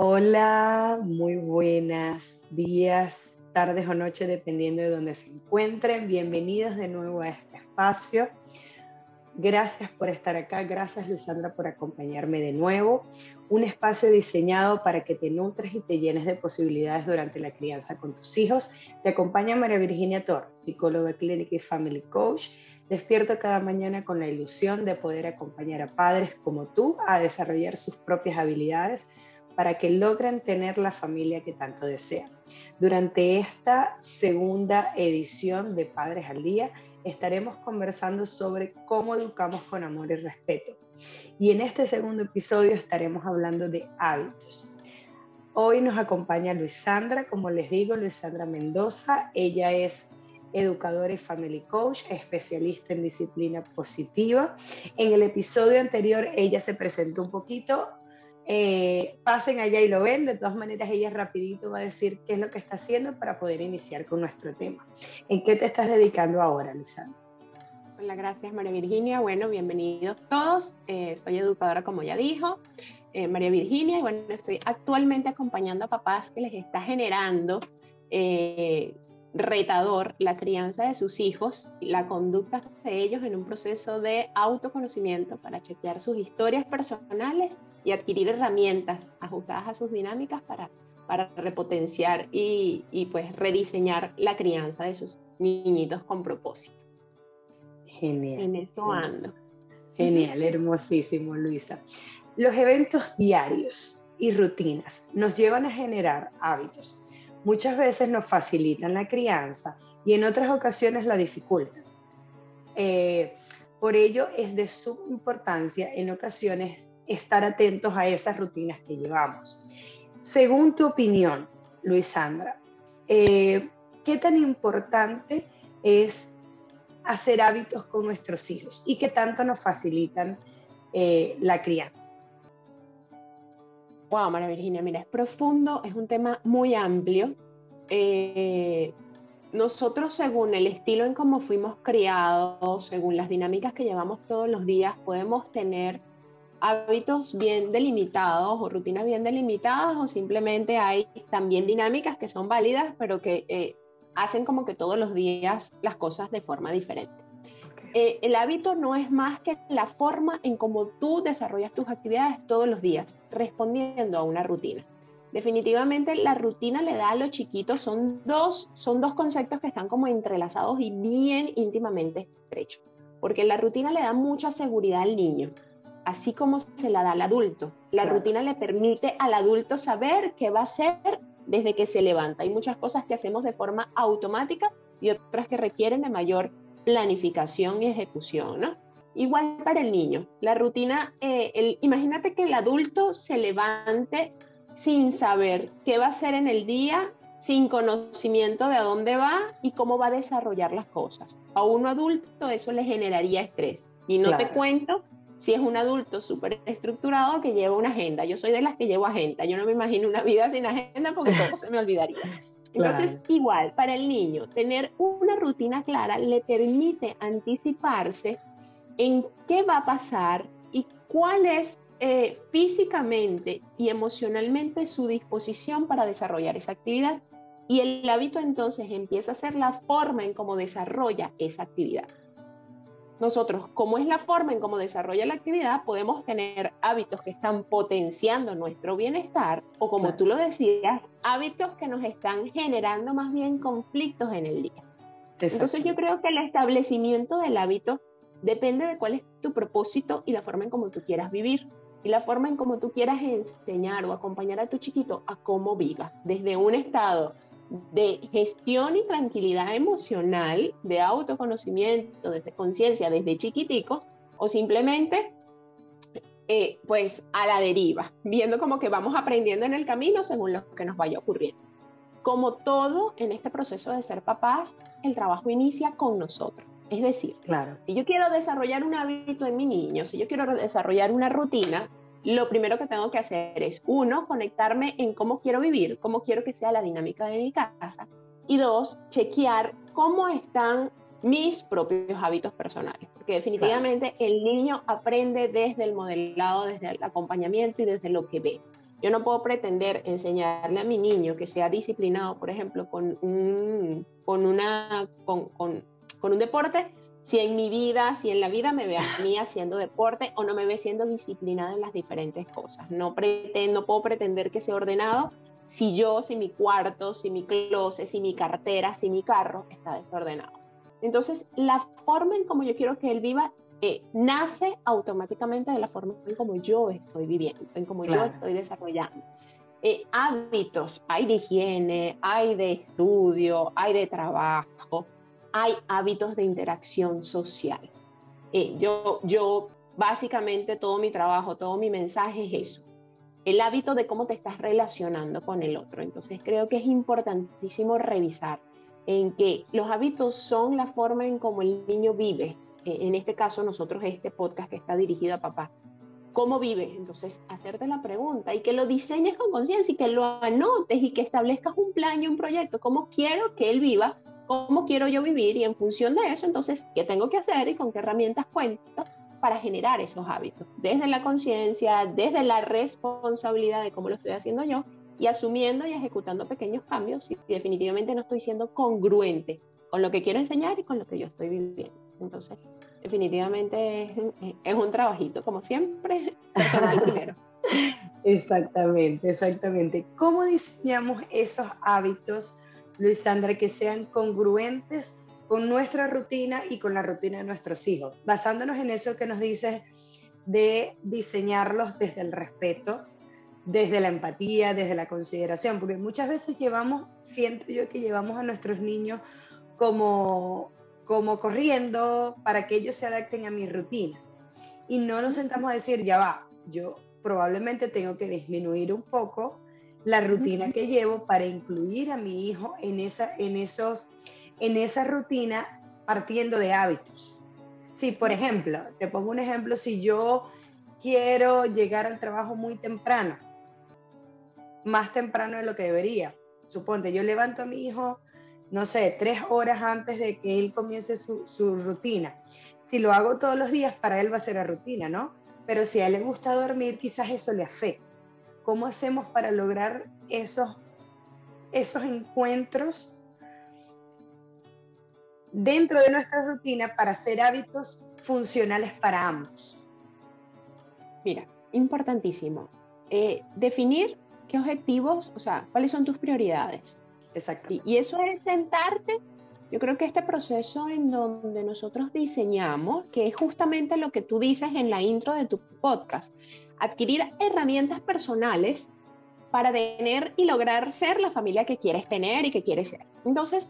Hola, muy buenas días, tardes o noches, dependiendo de donde se encuentren. Bienvenidos de nuevo a este espacio. Gracias por estar acá, gracias Luisandra por acompañarme de nuevo. Un espacio diseñado para que te nutres y te llenes de posibilidades durante la crianza con tus hijos. Te acompaña María Virginia Tor, psicóloga clínica y family coach. Despierto cada mañana con la ilusión de poder acompañar a padres como tú a desarrollar sus propias habilidades para que logren tener la familia que tanto desean. Durante esta segunda edición de Padres al Día, estaremos conversando sobre cómo educamos con amor y respeto. Y en este segundo episodio estaremos hablando de hábitos. Hoy nos acompaña Luisandra, como les digo, Luisandra Mendoza. Ella es educadora y family coach, especialista en disciplina positiva. En el episodio anterior ella se presentó un poquito, eh, pasen allá y lo ven. De todas maneras, ella rapidito va a decir qué es lo que está haciendo para poder iniciar con nuestro tema. ¿En qué te estás dedicando ahora, Lisandra? Hola, gracias María Virginia. Bueno, bienvenidos todos. Eh, soy educadora, como ya dijo, eh, María Virginia. Y bueno, estoy actualmente acompañando a papás que les está generando retador la crianza de sus hijos, la conducta de ellos en un proceso de autoconocimiento para chequear sus historias personales y adquirir herramientas ajustadas a sus dinámicas para, para repotenciar y, y pues rediseñar la crianza de sus niñitos con propósito. Genial. En eso ando. Genial, hermosísimo, Luisa. Los eventos diarios y rutinas nos llevan a generar hábitos. Muchas veces nos facilitan la crianza y en otras ocasiones la dificultan. Eh, por ello es de suma importancia en ocasiones estar atentos a esas rutinas que llevamos. Según tu opinión, Luisandra, eh, ¿qué tan importante es hacer hábitos con nuestros hijos y qué tanto nos facilitan eh, la crianza? Wow, María Virginia, mira, es profundo, es un tema muy amplio. Eh, nosotros, según el estilo en cómo fuimos criados, según las dinámicas que llevamos todos los días, podemos tener hábitos bien delimitados o rutinas bien delimitadas o simplemente hay también dinámicas que son válidas pero que eh, hacen como que todos los días las cosas de forma diferente. Eh, el hábito no es más que la forma en cómo tú desarrollas tus actividades todos los días, respondiendo a una rutina. Definitivamente la rutina le da a los chiquitos, son dos, son dos conceptos que están como entrelazados y bien íntimamente estrechos, porque la rutina le da mucha seguridad al niño así como se la da al adulto. La rutina le permite al adulto saber qué va a hacer desde que se levanta. Hay muchas cosas que hacemos de forma automática y otras que requieren de mayor planificación y ejecución, ¿no? Igual para el niño. La rutina, eh, imagínate que el adulto se levante sin saber qué va a hacer en el día, sin conocimiento de a dónde va y cómo va a desarrollar las cosas. A uno adulto eso le generaría estrés. Y no te cuento si es un adulto súper estructurado que lleva una agenda. Yo soy de las que llevo agenda. Yo no me imagino una vida sin agenda porque todo se me olvidaría. Entonces, igual, para el niño, tener una rutina clara le permite anticiparse en qué va a pasar y cuál es eh, físicamente y emocionalmente su disposición para desarrollar esa actividad. Y el hábito entonces empieza a ser la forma en cómo desarrolla esa actividad nosotros, como es la forma en cómo desarrolla la actividad, podemos tener hábitos que están potenciando nuestro bienestar o, como tú lo decías, hábitos que nos están generando más bien conflictos en el día. Entonces yo creo que el establecimiento del hábito depende de cuál es tu propósito y la forma en cómo tú quieras vivir y la forma en cómo tú quieras enseñar o acompañar a tu chiquito a cómo viva, desde un estado de gestión y tranquilidad emocional, de autoconocimiento, desde conciencia, desde chiquiticos, o simplemente, eh, pues, a la deriva, viendo como que vamos aprendiendo en el camino según lo que nos vaya ocurriendo. Como todo en este proceso de ser papás, el trabajo inicia con nosotros. Es decir, claro. si yo quiero desarrollar un hábito en mi niño, si yo quiero desarrollar una rutina, lo primero que tengo que hacer es, uno, conectarme en cómo quiero vivir, cómo quiero que sea la dinámica de mi casa. Y dos, chequear cómo están mis propios hábitos personales. Porque definitivamente el niño aprende desde el modelado, desde el acompañamiento y desde lo que ve. Yo no puedo pretender enseñarle a mi niño que sea disciplinado, por ejemplo, con un, con una, con, con, con un deporte, si en mi vida, si en la vida me ve a mí haciendo deporte o no me ve siendo disciplinada en las diferentes cosas. No, pretendo, no puedo pretender que sea ordenado si yo, si mi cuarto, si mi closet, si mi cartera, si mi carro está desordenado. Entonces, la forma en como yo quiero que él viva eh, nace automáticamente de la forma en como yo estoy viviendo, en como yo estoy desarrollando. Eh, hábitos, hay de higiene, hay de estudio, hay de trabajo, hay hábitos de interacción social. Eh, yo, yo básicamente todo mi trabajo, todo mi mensaje es eso, el hábito de cómo te estás relacionando con el otro. Entonces creo que es importantísimo revisar en que los hábitos son la forma en cómo el niño vive, eh, en este caso nosotros este podcast que está dirigido a papá, ¿cómo vive? Entonces, hacerte la pregunta y que lo diseñes con conciencia y que lo anotes y que establezcas un plan y un proyecto, cómo quiero que él viva, cómo quiero yo vivir y en función de eso, entonces, ¿qué tengo que hacer y con qué herramientas cuento para generar esos hábitos? Desde la conciencia, desde la responsabilidad de cómo lo estoy haciendo yo y asumiendo y ejecutando pequeños cambios y definitivamente no estoy siendo congruente con lo que quiero enseñar y con lo que yo estoy viviendo. Entonces, definitivamente es, un trabajito, como siempre, Exactamente, exactamente. ¿Cómo diseñamos esos hábitos, Luisandra, que sean congruentes con nuestra rutina y con la rutina de nuestros hijos? Basándonos en eso que nos dices de diseñarlos desde el respeto, desde la empatía, desde la consideración, porque muchas veces llevamos, siento yo que llevamos a nuestros niños como como corriendo para que ellos se adapten a mi rutina. Y no nos sentamos a decir, ya va, yo probablemente tengo que disminuir un poco la rutina que llevo para incluir a mi hijo en esa, en esos, en esa rutina partiendo de hábitos. Si, por ejemplo, te pongo un ejemplo, si yo quiero llegar al trabajo muy temprano, más temprano de lo que debería, suponte, yo levanto a mi hijo no sé, tres horas antes de que él comience su, rutina. Si lo hago todos los días, para él va a ser la rutina, ¿no? Pero si a él le gusta dormir, quizás eso le afecte. ¿Cómo hacemos para lograr esos, esos encuentros dentro de nuestra rutina para hacer hábitos funcionales para ambos? Mira, importantísimo. Eh, definir qué objetivos, o sea, cuáles son tus prioridades. Exacto. Y, eso es sentarte. Yo creo que este proceso en donde nosotros diseñamos, que es justamente lo que tú dices en la intro de tu podcast, adquirir herramientas personales para tener y lograr ser la familia que quieres tener y que quieres ser. Entonces,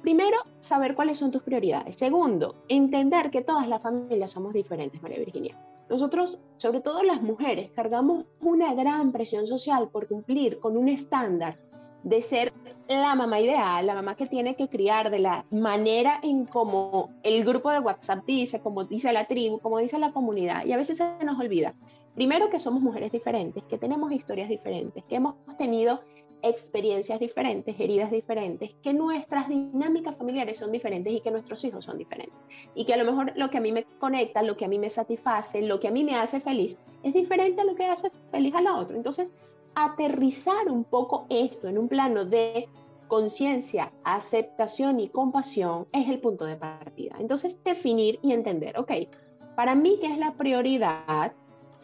primero, saber cuáles son tus prioridades. Segundo, entender que todas las familias somos diferentes, María Virginia. Nosotros, sobre todo las mujeres, cargamos una gran presión social por cumplir con un estándar de ser la mamá ideal, la mamá que tiene que criar de la manera en como el grupo de WhatsApp dice, como dice la tribu, como dice la comunidad. Y a veces se nos olvida, primero que somos mujeres diferentes, que tenemos historias diferentes, que hemos tenido experiencias diferentes, heridas diferentes, que nuestras dinámicas familiares son diferentes y que nuestros hijos son diferentes. Y que a lo mejor lo que a mí me conecta, lo que a mí me satisface, lo que a mí me hace feliz, es diferente a lo que hace feliz a la otra. Entonces, aterrizar un poco esto en un plano de conciencia, aceptación y compasión es el punto de partida. Entonces, definir y entender, ok, para mí, ¿qué es la prioridad?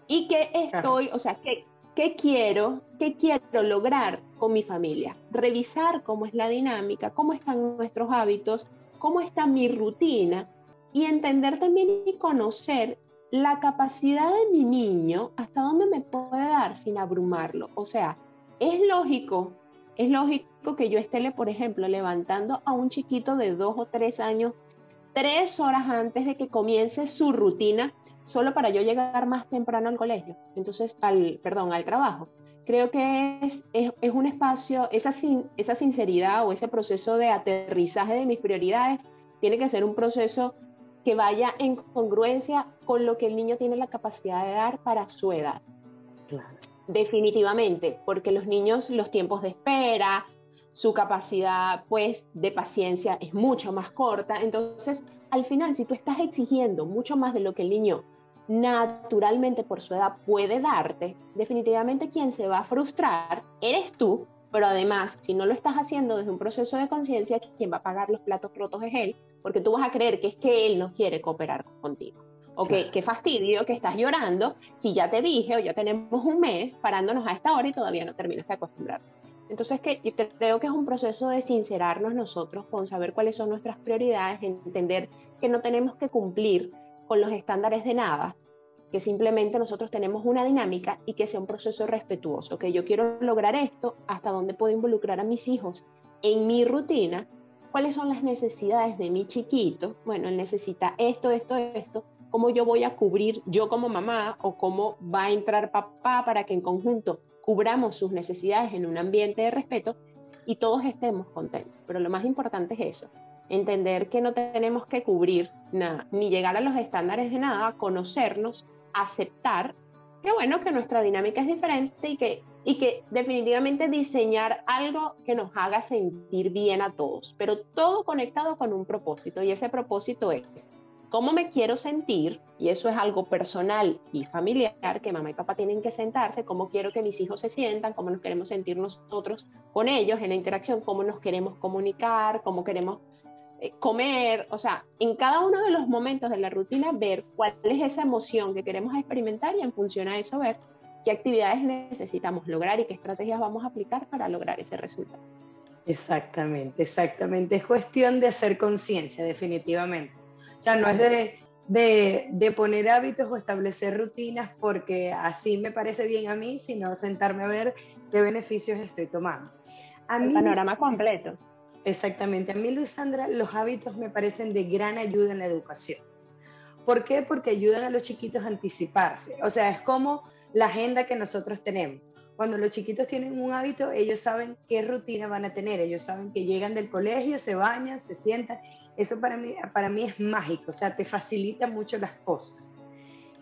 Y qué estoy, o sea, ¿qué, qué quiero, qué quiero lograr con mi familia? Revisar cómo es la dinámica, cómo están nuestros hábitos, cómo está mi rutina y entender también y conocer la capacidad de mi niño, hasta dónde me puede dar sin abrumarlo. O sea, es lógico, es lógico que yo esté, por ejemplo, levantando a un chiquito de dos o tres años tres horas antes de que comience su rutina, solo para yo llegar más temprano al colegio, entonces al, perdón, al trabajo. Creo que es, es, un espacio, esa, esa sinceridad o ese proceso de aterrizaje de mis prioridades tiene que ser un proceso que vaya en congruencia con lo que el niño tiene la capacidad de dar para su edad. Definitivamente, porque los niños, los tiempos de espera, su capacidad pues de paciencia es mucho más corta, entonces al final si tú estás exigiendo mucho más de lo que el niño naturalmente por su edad puede darte, definitivamente quien se va a frustrar eres tú, pero además, si no lo estás haciendo desde un proceso de conciencia, quien va a pagar los platos rotos es él, porque tú vas a creer que es que él no quiere cooperar contigo. O que qué fastidio que estás llorando si ya te dije o ya tenemos un mes parándonos a esta hora y todavía no terminas de acostumbrar. Entonces, que yo creo que es un proceso de sincerarnos nosotros con saber cuáles son nuestras prioridades, entender que no tenemos que cumplir con los estándares de nada, que simplemente nosotros tenemos una dinámica y que sea un proceso respetuoso, que yo quiero lograr esto, hasta dónde puedo involucrar a mis hijos en mi rutina, cuáles son las necesidades de mi chiquito, bueno, él necesita esto, esto, esto, cómo yo voy a cubrir yo como mamá o cómo va a entrar papá para que en conjunto cubramos sus necesidades en un ambiente de respeto y todos estemos contentos. Pero lo más importante es eso, entender que no tenemos que cubrir nada, ni llegar a los estándares de nada, conocernos, aceptar que bueno, que nuestra dinámica es diferente y que, y que definitivamente diseñar algo que nos haga sentir bien a todos, pero todo conectado con un propósito y ese propósito es cómo me quiero sentir, y eso es algo personal y familiar, que mamá y papá tienen que sentarse, cómo quiero que mis hijos se sientan, cómo nos queremos sentir nosotros con ellos en la interacción, cómo nos queremos comunicar, cómo queremos eh, comer, o sea, en cada uno de los momentos de la rutina ver cuál es esa emoción que queremos experimentar y en función a eso ver qué actividades necesitamos lograr y qué estrategias vamos a aplicar para lograr ese resultado. Exactamente, exactamente. Es cuestión de hacer conciencia, definitivamente. O sea, no es de, de, poner hábitos o establecer rutinas porque así me parece bien a mí, sino sentarme a ver qué beneficios estoy tomando. A El panorama completo. Exactamente. A mí, Luisandra, los hábitos me parecen de gran ayuda en la educación. ¿Por qué? Porque ayudan a los chiquitos a anticiparse. O sea, es como la agenda que nosotros tenemos. Cuando los chiquitos tienen un hábito, ellos saben qué rutina van a tener. Ellos saben que llegan del colegio, se bañan, se sientan eso para mí, para mí es mágico, o sea, te facilita mucho las cosas.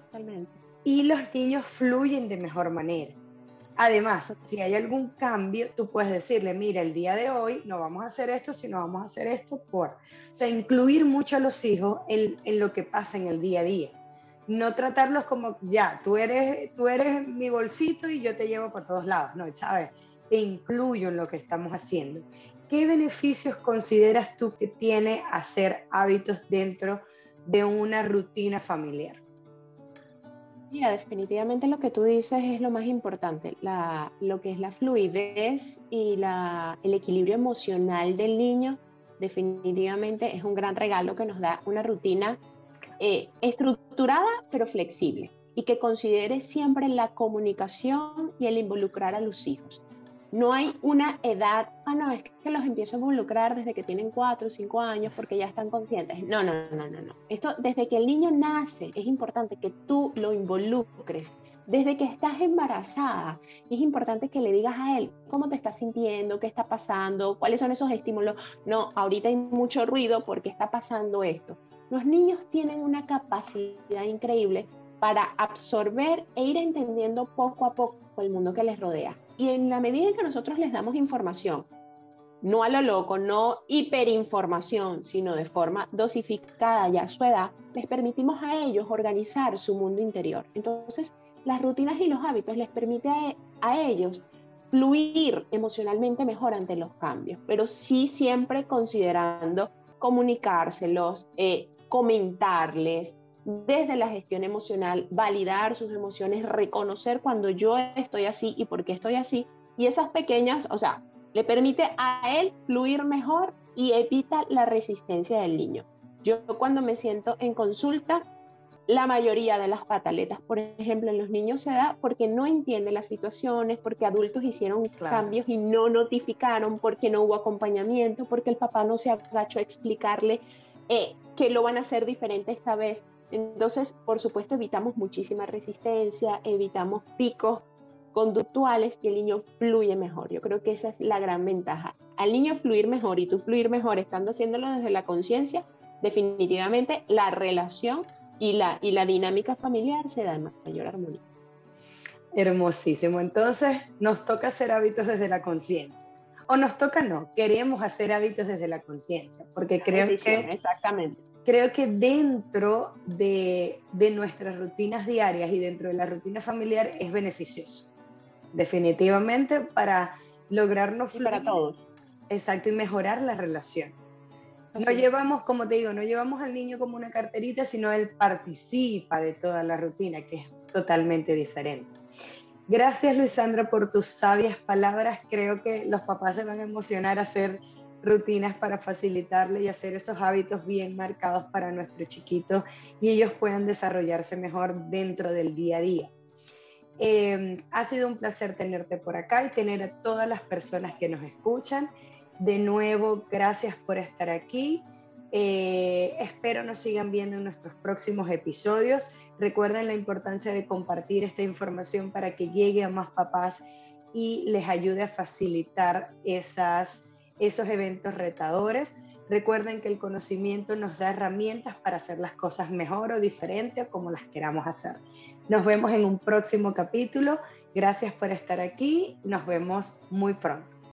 Totalmente. Y los niños fluyen de mejor manera. Además, si hay algún cambio, tú puedes decirle, mira, el día de hoy no vamos a hacer esto, sino vamos a hacer esto por... O sea, incluir mucho a los hijos en, en lo que pasa en el día a día. No tratarlos como, ya, tú eres, tú eres mi bolsito y yo te llevo por todos lados. No, ¿sabes? Te incluyo en lo que estamos haciendo. ¿qué beneficios consideras tú que tiene hacer hábitos dentro de una rutina familiar? Mira, definitivamente lo que tú dices es lo más importante, lo que es la fluidez y el equilibrio emocional del niño, definitivamente es un gran regalo que nos da una rutina eh, estructurada pero flexible y que considere siempre la comunicación y el involucrar a los hijos. No hay una edad, ah, no, es que los empiezo a involucrar desde que tienen cuatro o cinco años porque ya están conscientes. No, no, no, no, no. Esto, desde que el niño nace, es importante que tú lo involucres. Desde que estás embarazada, es importante que le digas a él cómo te estás sintiendo, qué está pasando, cuáles son esos estímulos. No, ahorita hay mucho ruido porque está pasando esto. Los niños tienen una capacidad increíble para absorber e ir entendiendo poco a poco el mundo que les rodea. Y en la medida en que nosotros les damos información, no a lo loco, no hiperinformación, sino de forma dosificada y a su edad, les permitimos a ellos organizar su mundo interior. Entonces, las rutinas y los hábitos les permiten a, ellos fluir emocionalmente mejor ante los cambios, pero sí siempre considerando comunicárselos, eh, comentarles, desde la gestión emocional, validar sus emociones, reconocer cuando yo estoy así y por qué estoy así. Y esas pequeñas, o sea, le permite a él fluir mejor y evita la resistencia del niño. Yo cuando me siento en consulta, la mayoría de las pataletas, por ejemplo, en los niños se da porque no entiende las situaciones, porque adultos hicieron cambios y no notificaron, porque no hubo acompañamiento, porque el papá no se agachó a explicarle eh, que lo van a hacer diferente esta vez. Entonces, por supuesto, evitamos muchísima resistencia, evitamos picos conductuales y el niño fluye mejor. Yo creo que esa es la gran ventaja. Al niño fluir mejor y tú fluir mejor estando haciéndolo desde la conciencia, definitivamente la relación y la, y la dinámica familiar se da en mayor armonía. Hermosísimo. Entonces, nos toca hacer hábitos desde la conciencia. O nos toca no, queremos hacer hábitos desde la conciencia, porque creo que... Exactamente creo que dentro de, de, nuestras rutinas diarias y dentro de la rutina familiar es beneficioso, definitivamente para lograrnos... para todos. Exacto, y mejorar la relación. No llevamos, como te digo, no llevamos al niño como una carterita, sino él participa de toda la rutina, que es totalmente diferente. Gracias, Luisandra, por tus sabias palabras. Creo que los papás se van a emocionar a hacer rutinas para facilitarle y hacer esos hábitos bien marcados para nuestro chiquito y ellos puedan desarrollarse mejor dentro del día a día. Eh, ha sido un placer tenerte por acá y tener a todas las personas que nos escuchan. De nuevo, gracias por estar aquí. Eh, espero nos sigan viendo en nuestros próximos episodios. Recuerden la importancia de compartir esta información para que llegue a más papás y les ayude a facilitar esas esos eventos retadores. Recuerden que el conocimiento nos da herramientas para hacer las cosas mejor o diferente o como las queramos hacer. Nos vemos en un próximo capítulo. Gracias por estar aquí. Nos vemos muy pronto.